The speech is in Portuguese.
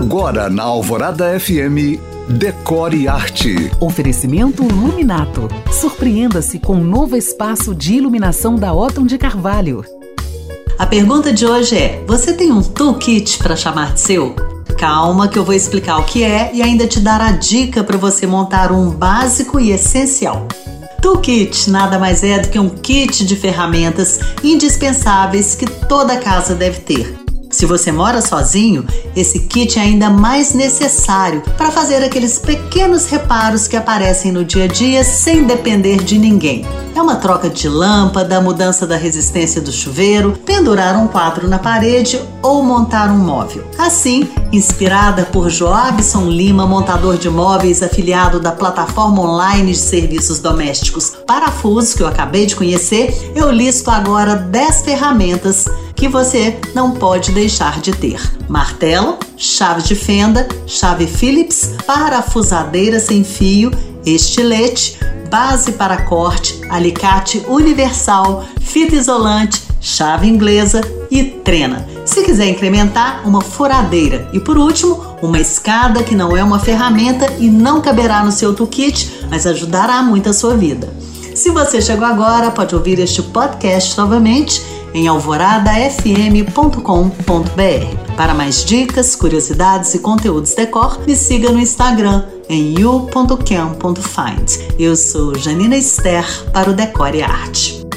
Agora na Alvorada FM, Decore Arte. Oferecimento Luminato. Surpreenda-se com um novo espaço de iluminação da Otton de Carvalho. A pergunta de hoje é: você tem um toolkit para chamar de seu? Calma que eu vou explicar o que é e ainda te dar a dica para você montar um básico e essencial. Toolkit nada mais é do que um kit de ferramentas indispensáveis que toda casa deve ter se você mora sozinho, esse kit é ainda mais necessário para fazer aqueles pequenos reparos que aparecem no dia a dia sem depender de ninguém. É uma troca de lâmpada, mudança da resistência do chuveiro, pendurar um quadro na parede ou montar um móvel. Assim, inspirada por Joabson Lima, montador de móveis afiliado da plataforma online de serviços domésticos Parafuso, que eu acabei de conhecer, eu listo agora 10 ferramentas que você não pode deixar de ter: martelo, chave de fenda, chave Phillips, parafusadeira sem fio, estilete, base para corte, alicate universal, fita isolante, chave inglesa e trena. Se quiser incrementar, uma furadeira. E por último, uma escada que não é uma ferramenta e não caberá no seu toolkit, mas ajudará muito a sua vida. Se você chegou agora, pode ouvir este podcast novamente em alvoradafm.com.br. Para mais dicas, curiosidades e conteúdos decor, me siga no Instagram em you.cam.find. Eu sou Janina Esther para o Decore Arte.